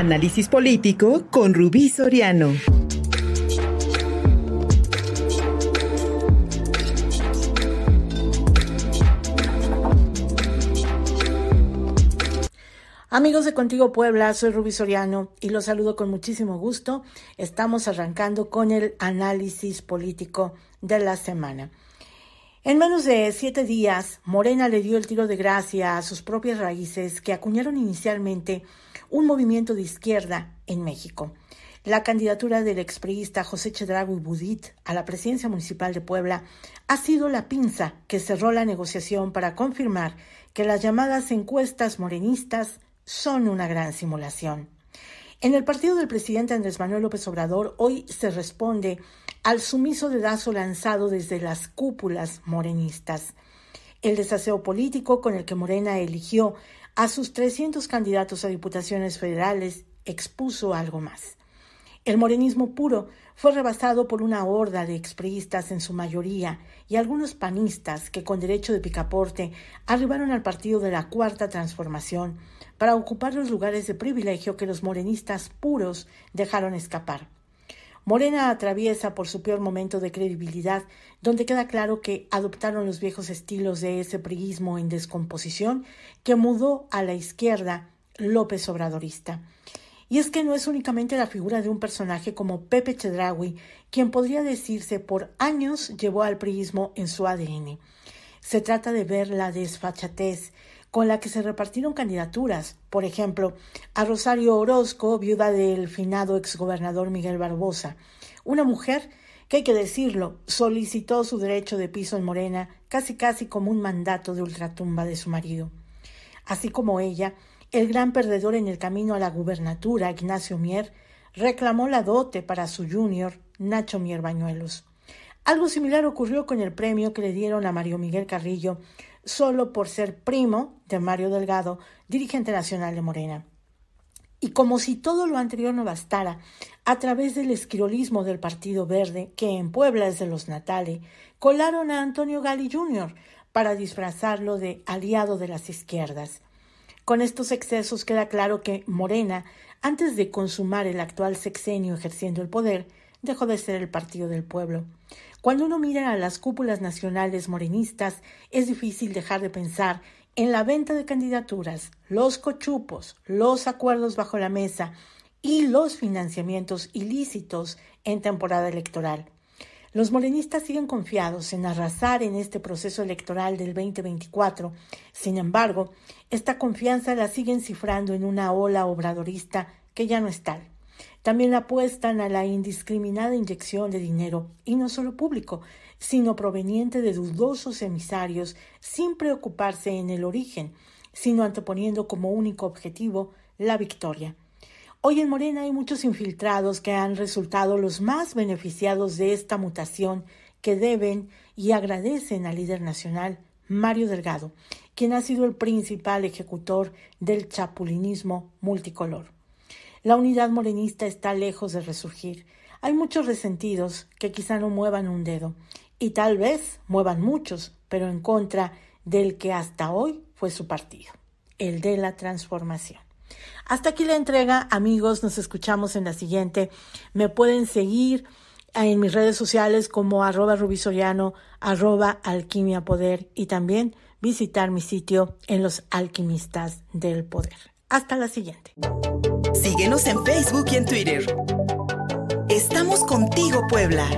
Análisis político con Rubí Soriano. Amigos de Contigo Puebla, soy Rubí Soriano y los saludo con muchísimo gusto. Estamos arrancando con el análisis político de la semana. En menos de siete días, Morena le dio el tiro de gracia a sus propias raíces que acuñaron inicialmente un movimiento de izquierda en México. La candidatura del expriista José Chedragui Budit a la presidencia municipal de Puebla ha sido la pinza que cerró la negociación para confirmar que las llamadas encuestas morenistas son una gran simulación. En el partido del presidente Andrés Manuel López Obrador hoy se responde al sumiso dedazo lanzado desde las cúpulas morenistas. El desaseo político con el que Morena eligió a sus 300 candidatos a diputaciones federales expuso algo más. El morenismo puro fue rebasado por una horda de expriistas en su mayoría y algunos panistas que con derecho de picaporte arribaron al partido de la Cuarta Transformación para ocupar los lugares de privilegio que los morenistas puros dejaron escapar. Morena atraviesa por su peor momento de credibilidad, donde queda claro que adoptaron los viejos estilos de ese priismo en descomposición que mudó a la izquierda López Obradorista. Y es que no es únicamente la figura de un personaje como Pepe Chedraui, quien podría decirse por años llevó al priismo en su ADN. Se trata de ver la desfachatez, con la que se repartieron candidaturas, por ejemplo, a Rosario Orozco, viuda del finado exgobernador Miguel Barbosa, una mujer que hay que decirlo, solicitó su derecho de piso en Morena casi casi como un mandato de ultratumba de su marido. Así como ella, el gran perdedor en el camino a la gubernatura, Ignacio Mier, reclamó la dote para su junior, Nacho Mier Bañuelos. Algo similar ocurrió con el premio que le dieron a Mario Miguel Carrillo solo por ser primo de Mario Delgado, dirigente nacional de Morena. Y como si todo lo anterior no bastara, a través del esquirolismo del Partido Verde, que en Puebla es de los Natale, colaron a Antonio Gali Jr. para disfrazarlo de aliado de las izquierdas. Con estos excesos queda claro que Morena, antes de consumar el actual sexenio ejerciendo el poder, dejó de ser el Partido del Pueblo. Cuando uno mira a las cúpulas nacionales morenistas, es difícil dejar de pensar en la venta de candidaturas, los cochupos, los acuerdos bajo la mesa y los financiamientos ilícitos en temporada electoral. Los morenistas siguen confiados en arrasar en este proceso electoral del 2024. Sin embargo, esta confianza la siguen cifrando en una ola obradorista que ya no es tal. También apuestan a la indiscriminada inyección de dinero, y no solo público, sino proveniente de dudosos emisarios, sin preocuparse en el origen, sino anteponiendo como único objetivo la victoria. Hoy en Morena hay muchos infiltrados que han resultado los más beneficiados de esta mutación que deben y agradecen al líder nacional, Mario Delgado, quien ha sido el principal ejecutor del chapulinismo multicolor. La unidad morenista está lejos de resurgir. Hay muchos resentidos que quizá no muevan un dedo, y tal vez muevan muchos, pero en contra del que hasta hoy fue su partido, el de la transformación. Hasta aquí la entrega, amigos, nos escuchamos en la siguiente. Me pueden seguir en mis redes sociales como arroba rubisoriano, arroba alquimia poder y también visitar mi sitio en los alquimistas del poder. Hasta la siguiente. Síguenos en Facebook y en Twitter. Estamos contigo, Puebla.